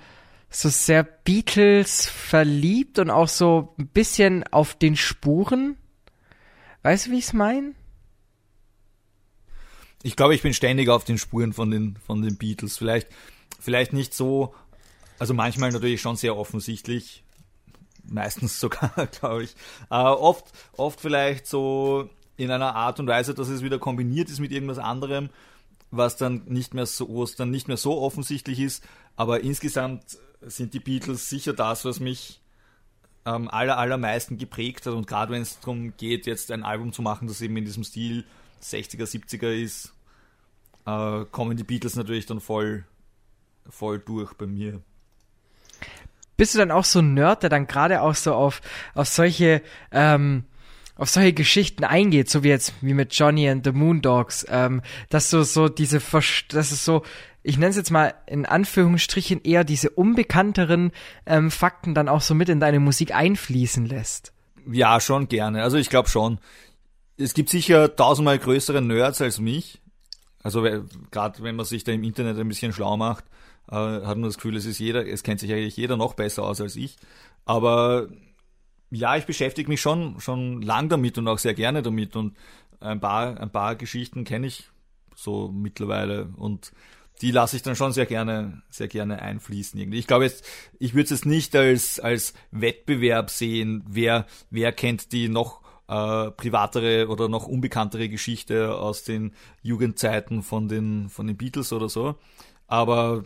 so sehr Beatles verliebt und auch so ein bisschen auf den Spuren? Weißt du, wie ich es meine? Ich glaube, ich bin ständig auf den Spuren von den von den Beatles. Vielleicht vielleicht nicht so, also manchmal natürlich schon sehr offensichtlich, meistens sogar, glaube ich. Äh, oft oft vielleicht so in einer Art und Weise, dass es wieder kombiniert ist mit irgendwas anderem, was dann nicht mehr so, wo es dann nicht mehr so offensichtlich ist. Aber insgesamt sind die Beatles sicher das, was mich am aller, allermeisten geprägt hat. Und gerade wenn es darum geht, jetzt ein Album zu machen, das eben in diesem Stil 60er, 70er ist, äh, kommen die Beatles natürlich dann voll, voll durch bei mir. Bist du dann auch so ein Nerd, der dann gerade auch so auf, auf solche ähm, auf solche Geschichten eingeht, so wie jetzt wie mit Johnny and the Moondogs, ähm, dass du so diese, dass es so, ich nenne es jetzt mal in Anführungsstrichen eher diese unbekannteren ähm, Fakten dann auch so mit in deine Musik einfließen lässt. Ja, schon gerne. Also ich glaube schon. Es gibt sicher tausendmal größere Nerds als mich. Also gerade wenn man sich da im Internet ein bisschen schlau macht, äh, hat man das Gefühl, es ist jeder, es kennt sich eigentlich jeder noch besser aus als ich. Aber ja, ich beschäftige mich schon, schon lang damit und auch sehr gerne damit und ein paar, ein paar Geschichten kenne ich so mittlerweile und die lasse ich dann schon sehr gerne, sehr gerne einfließen irgendwie. Ich glaube jetzt, ich würde es nicht als, als Wettbewerb sehen, wer, wer kennt die noch äh, privatere oder noch unbekanntere Geschichte aus den Jugendzeiten von den, von den Beatles oder so. Aber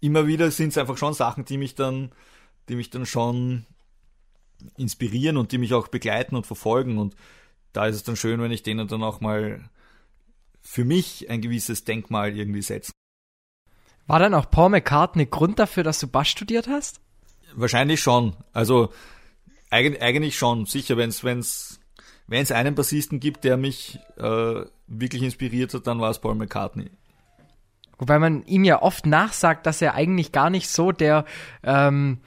immer wieder sind es einfach schon Sachen, die mich dann, die mich dann schon inspirieren und die mich auch begleiten und verfolgen. Und da ist es dann schön, wenn ich denen dann auch mal für mich ein gewisses Denkmal irgendwie setze. War dann auch Paul McCartney Grund dafür, dass du Bass studiert hast? Wahrscheinlich schon. Also eigentlich, eigentlich schon. Sicher, wenn es wenn's, wenn's einen Bassisten gibt, der mich äh, wirklich inspiriert hat, dann war es Paul McCartney. Wobei man ihm ja oft nachsagt, dass er eigentlich gar nicht so der ähm,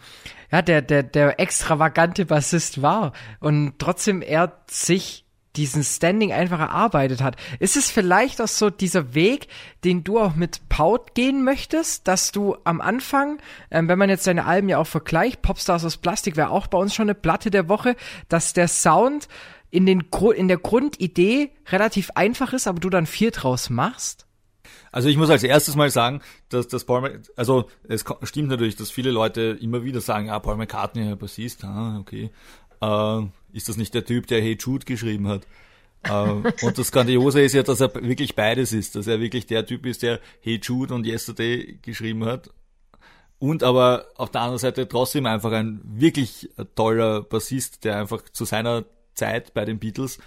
ja, der, der, der extravagante Bassist war und trotzdem er sich diesen Standing einfach erarbeitet hat. Ist es vielleicht auch so dieser Weg, den du auch mit Pout gehen möchtest, dass du am Anfang, ähm, wenn man jetzt deine Alben ja auch vergleicht, Popstars aus Plastik wäre auch bei uns schon eine Platte der Woche, dass der Sound in, den, in der Grundidee relativ einfach ist, aber du dann viel draus machst? Also ich muss als erstes mal sagen, dass das Paul also es stimmt natürlich, dass viele Leute immer wieder sagen, ah, Paul McCartney, Bassist, ah, okay. Äh, ist das nicht der Typ, der Hey Jude geschrieben hat? äh, und das Grandiose ist ja, dass er wirklich beides ist, dass er wirklich der Typ ist, der Hey Jude und Yesterday geschrieben hat. Und aber auf der anderen Seite trotzdem einfach ein wirklich toller Bassist, der einfach zu seiner Zeit bei den Beatles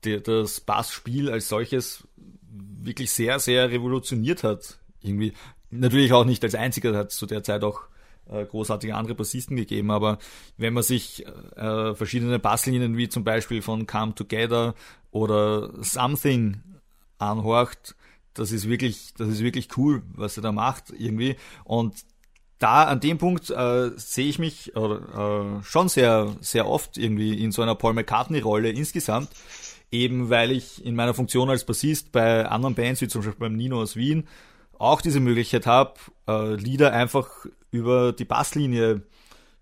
das Bassspiel als solches wirklich sehr, sehr revolutioniert hat. Irgendwie. Natürlich auch nicht als einziger, hat zu der Zeit auch äh, großartige andere Bassisten gegeben, aber wenn man sich äh, verschiedene Basslinien wie zum Beispiel von Come Together oder Something anhorcht, das ist wirklich, das ist wirklich cool, was er da macht irgendwie. Und da an dem Punkt äh, sehe ich mich äh, schon sehr, sehr oft irgendwie in so einer Paul McCartney-Rolle insgesamt, eben weil ich in meiner Funktion als Bassist bei anderen Bands, wie zum Beispiel beim Nino aus Wien, auch diese Möglichkeit habe, äh, Lieder einfach über die Basslinie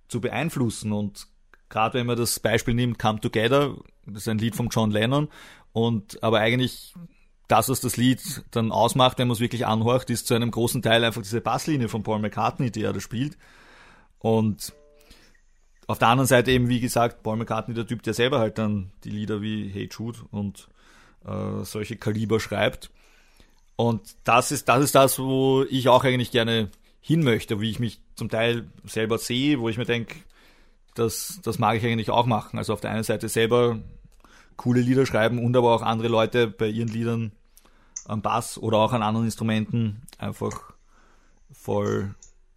zu beeinflussen. Und gerade wenn man das Beispiel nimmt, Come Together, das ist ein Lied von John Lennon, und aber eigentlich das, was das Lied dann ausmacht, wenn man es wirklich anhorcht, ist zu einem großen Teil einfach diese Basslinie von Paul McCartney, die er da spielt. Und auf der anderen Seite eben, wie gesagt, Paul McCartney, der Typ, der selber halt dann die Lieder wie Hey Jude und äh, solche Kaliber schreibt. Und das ist, das ist das, wo ich auch eigentlich gerne hin möchte, wie ich mich zum Teil selber sehe, wo ich mir denke, das, das mag ich eigentlich auch machen. Also auf der einen Seite selber coole Lieder schreiben und aber auch andere Leute bei ihren Liedern am Bass oder auch an anderen Instrumenten einfach voll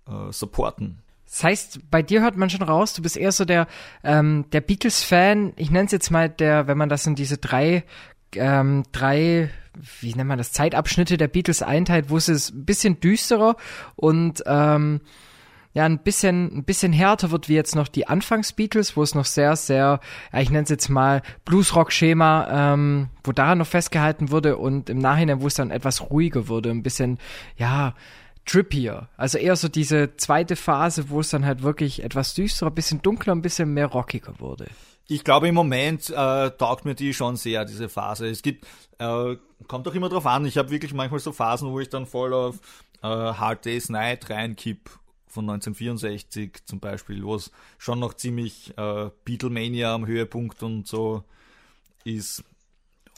äh, supporten. Das heißt, bei dir hört man schon raus, du bist eher so der, ähm, der Beatles-Fan. Ich nenne es jetzt mal der, wenn man das in diese drei, ähm, drei, wie nennt man das, Zeitabschnitte der Beatles einteilt, wo es ein bisschen düsterer und ähm, ja, ein bisschen, ein bisschen härter wird wie jetzt noch die Anfangs-Beatles, wo es noch sehr, sehr, ja, ich nenne es jetzt mal Bluesrock-Schema, ähm, wo daran noch festgehalten wurde und im Nachhinein, wo es dann etwas ruhiger wurde, ein bisschen, ja, trippier. Also eher so diese zweite Phase, wo es dann halt wirklich etwas düsterer, ein bisschen dunkler, ein bisschen mehr rockiger wurde. Ich glaube, im Moment äh, taugt mir die schon sehr, diese Phase. Es gibt, äh, kommt auch immer drauf an, ich habe wirklich manchmal so Phasen, wo ich dann voll auf äh, Hard Day's Night reinkipp von 1964 zum Beispiel, wo es schon noch ziemlich äh, Beatlemania am Höhepunkt und so ist.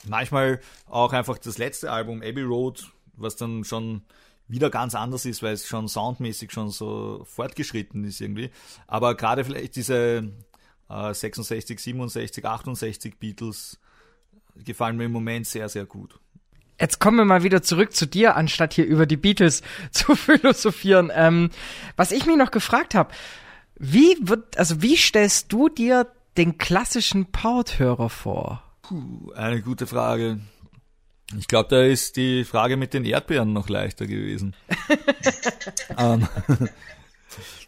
Manchmal auch einfach das letzte Album, Abbey Road, was dann schon wieder ganz anders ist, weil es schon soundmäßig schon so fortgeschritten ist irgendwie. Aber gerade vielleicht diese äh, 66, 67, 68 Beatles gefallen mir im Moment sehr, sehr gut. Jetzt kommen wir mal wieder zurück zu dir, anstatt hier über die Beatles zu philosophieren. Ähm, was ich mich noch gefragt habe, wie wird, also wie stellst du dir den klassischen Porthörer vor? Puh, eine gute Frage. Ich glaube, da ist die Frage mit den Erdbeeren noch leichter gewesen. ähm,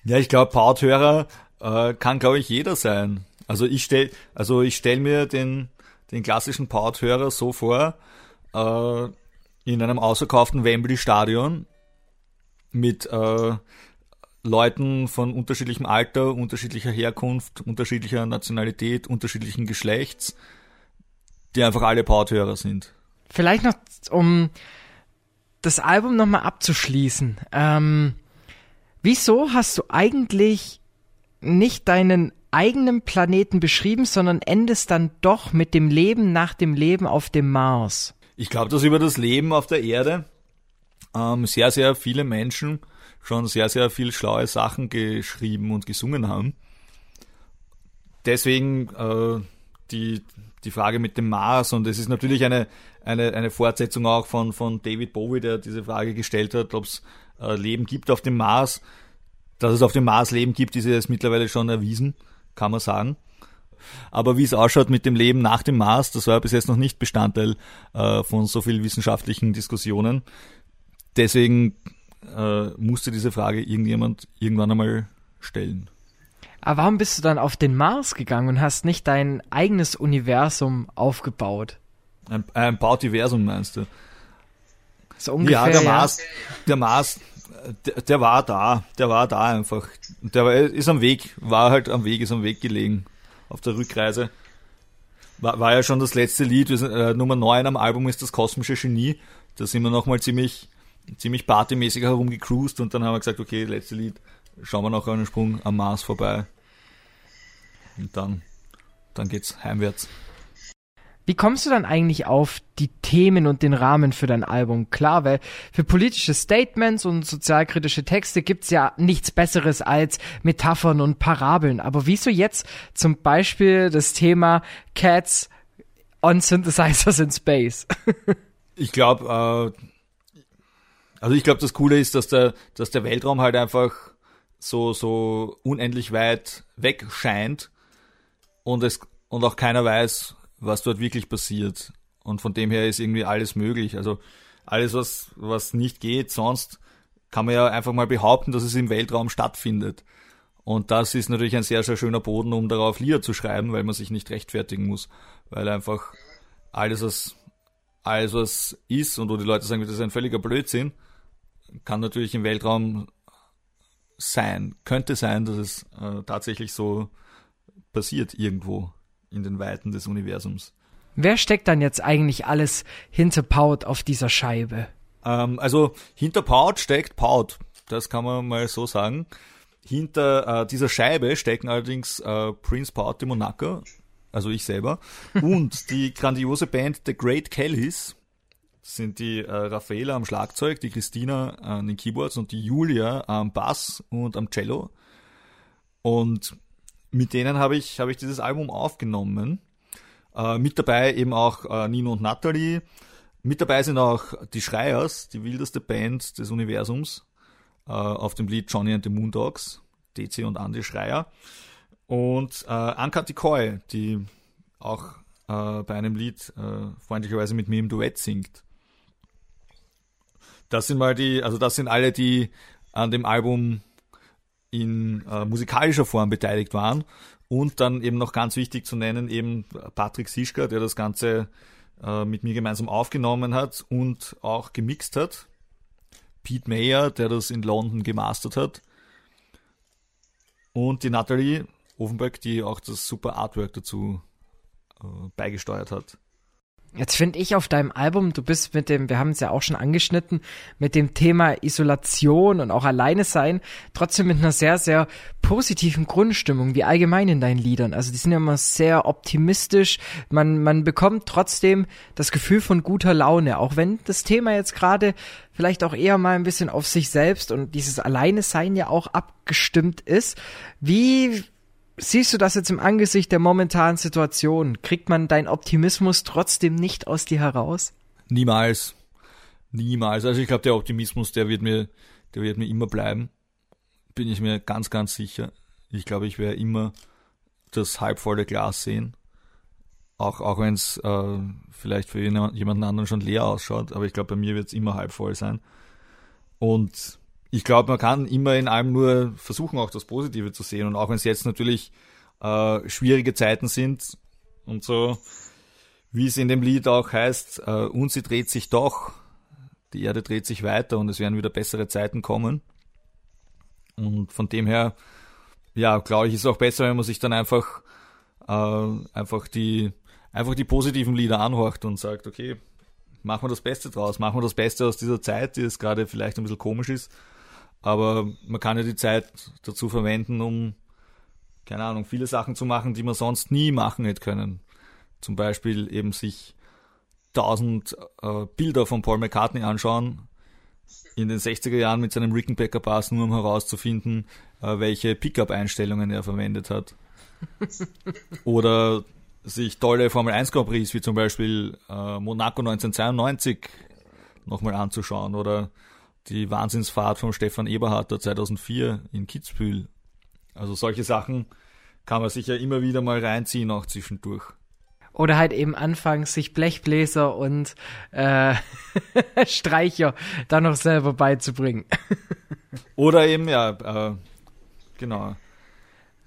ja, ich glaube, Porthörer äh, kann, glaube ich, jeder sein. Also ich stell, also ich stell mir den, den klassischen Porthörer so vor, äh, in einem ausverkauften Wembley-Stadion mit äh, Leuten von unterschiedlichem Alter, unterschiedlicher Herkunft, unterschiedlicher Nationalität, unterschiedlichen Geschlechts, die einfach alle Porthörer sind. Vielleicht noch, um das Album nochmal abzuschließen. Ähm, wieso hast du eigentlich nicht deinen eigenen Planeten beschrieben, sondern endest dann doch mit dem Leben nach dem Leben auf dem Mars? Ich glaube, dass über das Leben auf der Erde ähm, sehr, sehr viele Menschen schon sehr, sehr viel schlaue Sachen geschrieben und gesungen haben. Deswegen äh, die, die Frage mit dem Mars und es ist natürlich eine, eine, eine Fortsetzung auch von, von David Bowie, der diese Frage gestellt hat, ob es äh, Leben gibt auf dem Mars. Dass es auf dem Mars Leben gibt, ist jetzt mittlerweile schon erwiesen, kann man sagen. Aber wie es ausschaut mit dem Leben nach dem Mars, das war bis jetzt noch nicht Bestandteil äh, von so vielen wissenschaftlichen Diskussionen. Deswegen äh, musste diese Frage irgendjemand irgendwann einmal stellen. Aber warum bist du dann auf den Mars gegangen und hast nicht dein eigenes Universum aufgebaut? Ein, ein Bautiversum meinst du? So ungefähr, ja, der Mars, der Mars, der, der, war da, der war da einfach. Der war, ist am Weg, war halt am Weg, ist am Weg gelegen auf der Rückreise. War, war ja schon das letzte Lied, äh, Nummer 9 am Album ist das kosmische Genie. Da sind wir nochmal ziemlich, ziemlich partymäßig herumgecruised und dann haben wir gesagt, okay, letzte Lied, schauen wir noch einen Sprung am Mars vorbei. Und dann, dann geht's heimwärts. Wie kommst du dann eigentlich auf die Themen und den Rahmen für dein Album? Klar, weil für politische Statements und sozialkritische Texte gibt's ja nichts Besseres als Metaphern und Parabeln. Aber wieso jetzt zum Beispiel das Thema Cats on Synthesizers in Space? ich glaube, äh, also ich glaube, das Coole ist, dass der, dass der Weltraum halt einfach so, so unendlich weit weg scheint und es, und auch keiner weiß, was dort wirklich passiert. Und von dem her ist irgendwie alles möglich. Also alles, was, was nicht geht, sonst kann man ja einfach mal behaupten, dass es im Weltraum stattfindet. Und das ist natürlich ein sehr, sehr schöner Boden, um darauf Lieder zu schreiben, weil man sich nicht rechtfertigen muss. Weil einfach alles, was, alles, was ist und wo die Leute sagen, das ist ein völliger Blödsinn, kann natürlich im Weltraum sein. Könnte sein, dass es äh, tatsächlich so passiert irgendwo in den Weiten des Universums. Wer steckt dann jetzt eigentlich alles hinter Pout auf dieser Scheibe? Ähm, also hinter Pout steckt Pout, das kann man mal so sagen. Hinter äh, dieser Scheibe stecken allerdings äh, Prince Pout de Monaco, also ich selber, und die grandiose Band The Great Kellys. Sind die äh, Raffaela am Schlagzeug, die Christina an den Keyboards und die Julia am Bass und am Cello. Und mit denen habe ich, habe ich dieses Album aufgenommen. Äh, mit dabei eben auch äh, Nino und Natalie. Mit dabei sind auch die Schreiers, die wildeste Band des Universums, äh, auf dem Lied Johnny and the Moondogs, DC und Andy Schreier. Und äh, Uncut Decoy, die auch äh, bei einem Lied äh, freundlicherweise mit mir im Duett singt. Das sind mal die, also das sind alle, die an dem Album in äh, musikalischer Form beteiligt waren. Und dann eben noch ganz wichtig zu nennen, eben Patrick Sischka, der das Ganze äh, mit mir gemeinsam aufgenommen hat und auch gemixt hat. Pete Mayer, der das in London gemastert hat. Und die Natalie Offenberg, die auch das super Artwork dazu äh, beigesteuert hat. Jetzt finde ich auf deinem Album, du bist mit dem, wir haben es ja auch schon angeschnitten, mit dem Thema Isolation und auch alleine sein, trotzdem mit einer sehr, sehr positiven Grundstimmung, wie allgemein in deinen Liedern. Also die sind ja immer sehr optimistisch. Man, man bekommt trotzdem das Gefühl von guter Laune, auch wenn das Thema jetzt gerade vielleicht auch eher mal ein bisschen auf sich selbst und dieses Alleine sein ja auch abgestimmt ist. Wie Siehst du das jetzt im Angesicht der momentanen Situation? Kriegt man deinen Optimismus trotzdem nicht aus dir heraus? Niemals. Niemals. Also ich glaube, der Optimismus, der wird mir, der wird mir immer bleiben. Bin ich mir ganz, ganz sicher. Ich glaube, ich werde immer das halbvolle Glas sehen. Auch, auch wenn es äh, vielleicht für jemanden anderen schon leer ausschaut, aber ich glaube, bei mir wird es immer halb voll sein. Und ich glaube, man kann immer in allem nur versuchen, auch das Positive zu sehen. Und auch wenn es jetzt natürlich äh, schwierige Zeiten sind und so, wie es in dem Lied auch heißt, äh, und sie dreht sich doch, die Erde dreht sich weiter und es werden wieder bessere Zeiten kommen. Und von dem her, ja, glaube ich, ist es auch besser, wenn man sich dann einfach, äh, einfach die, einfach die positiven Lieder anhorcht und sagt, okay, machen wir das Beste draus, machen wir das Beste aus dieser Zeit, die jetzt gerade vielleicht ein bisschen komisch ist aber man kann ja die Zeit dazu verwenden, um, keine Ahnung, viele Sachen zu machen, die man sonst nie machen hätte können. Zum Beispiel eben sich tausend äh, Bilder von Paul McCartney anschauen, in den 60er Jahren mit seinem Rickenbacker Bass, nur um herauszufinden, äh, welche Pickup-Einstellungen er verwendet hat. Oder sich tolle Formel 1 Grand Prix, wie zum Beispiel äh, Monaco 1992, nochmal anzuschauen. Oder die Wahnsinnsfahrt von Stefan Eberhardt 2004 in Kitzbühel. Also solche Sachen kann man sich ja immer wieder mal reinziehen, auch zwischendurch. Oder halt eben anfangs sich Blechbläser und äh, Streicher dann noch selber beizubringen. Oder eben, ja, äh, genau.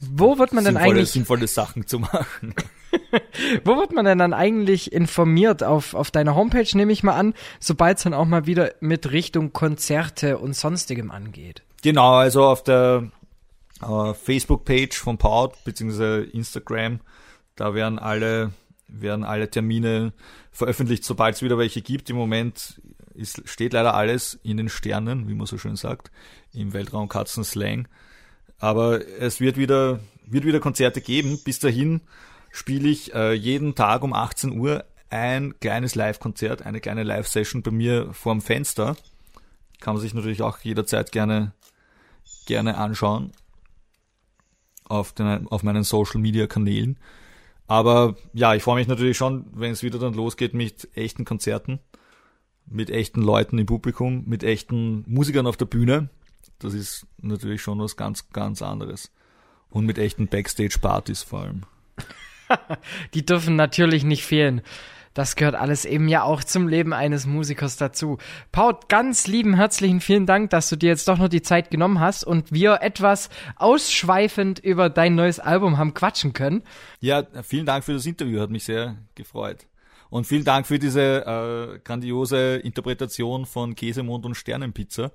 Wo wird man denn eigentlich sinnvolle Sachen zu machen? Wo wird man denn dann eigentlich informiert? Auf, auf deiner Homepage nehme ich mal an, sobald es dann auch mal wieder mit Richtung Konzerte und sonstigem angeht. Genau, also auf der äh, Facebook-Page von Pout beziehungsweise Instagram, da werden alle, werden alle Termine veröffentlicht, sobald es wieder welche gibt. Im Moment ist, steht leider alles in den Sternen, wie man so schön sagt, im Weltraumkatzen-Slang. Aber es wird wieder, wird wieder Konzerte geben. Bis dahin spiele ich äh, jeden Tag um 18 Uhr ein kleines Live-Konzert, eine kleine Live-Session bei mir vorm Fenster. Kann man sich natürlich auch jederzeit gerne, gerne anschauen auf, den, auf meinen Social-Media-Kanälen. Aber ja, ich freue mich natürlich schon, wenn es wieder dann losgeht mit echten Konzerten, mit echten Leuten im Publikum, mit echten Musikern auf der Bühne. Das ist natürlich schon was ganz, ganz anderes. Und mit echten Backstage-Partys vor allem. die dürfen natürlich nicht fehlen. Das gehört alles eben ja auch zum Leben eines Musikers dazu. Paul, ganz lieben herzlichen vielen Dank, dass du dir jetzt doch noch die Zeit genommen hast und wir etwas ausschweifend über dein neues Album haben quatschen können. Ja, vielen Dank für das Interview, hat mich sehr gefreut. Und vielen Dank für diese äh, grandiose Interpretation von Käsemond und Sternenpizza.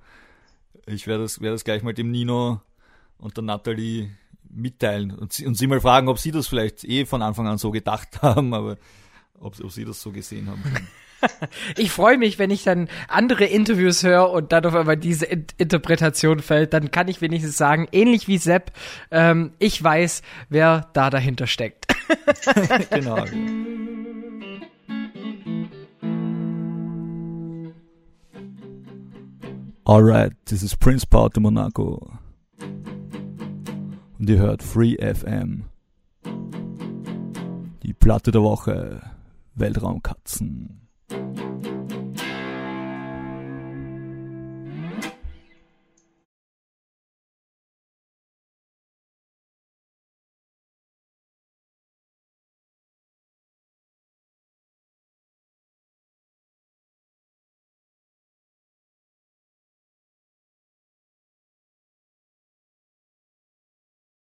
Ich werde das, werde das gleich mal dem Nino und der Nathalie mitteilen und sie, und sie mal fragen, ob sie das vielleicht eh von Anfang an so gedacht haben, aber ob, ob sie das so gesehen haben. ich freue mich, wenn ich dann andere Interviews höre und dann auf einmal diese In Interpretation fällt, dann kann ich wenigstens sagen, ähnlich wie Sepp, ähm, ich weiß, wer da dahinter steckt. genau. Alright, this is Prince Paul de Monaco und ihr hört Free FM. Die Platte der Woche. Weltraumkatzen.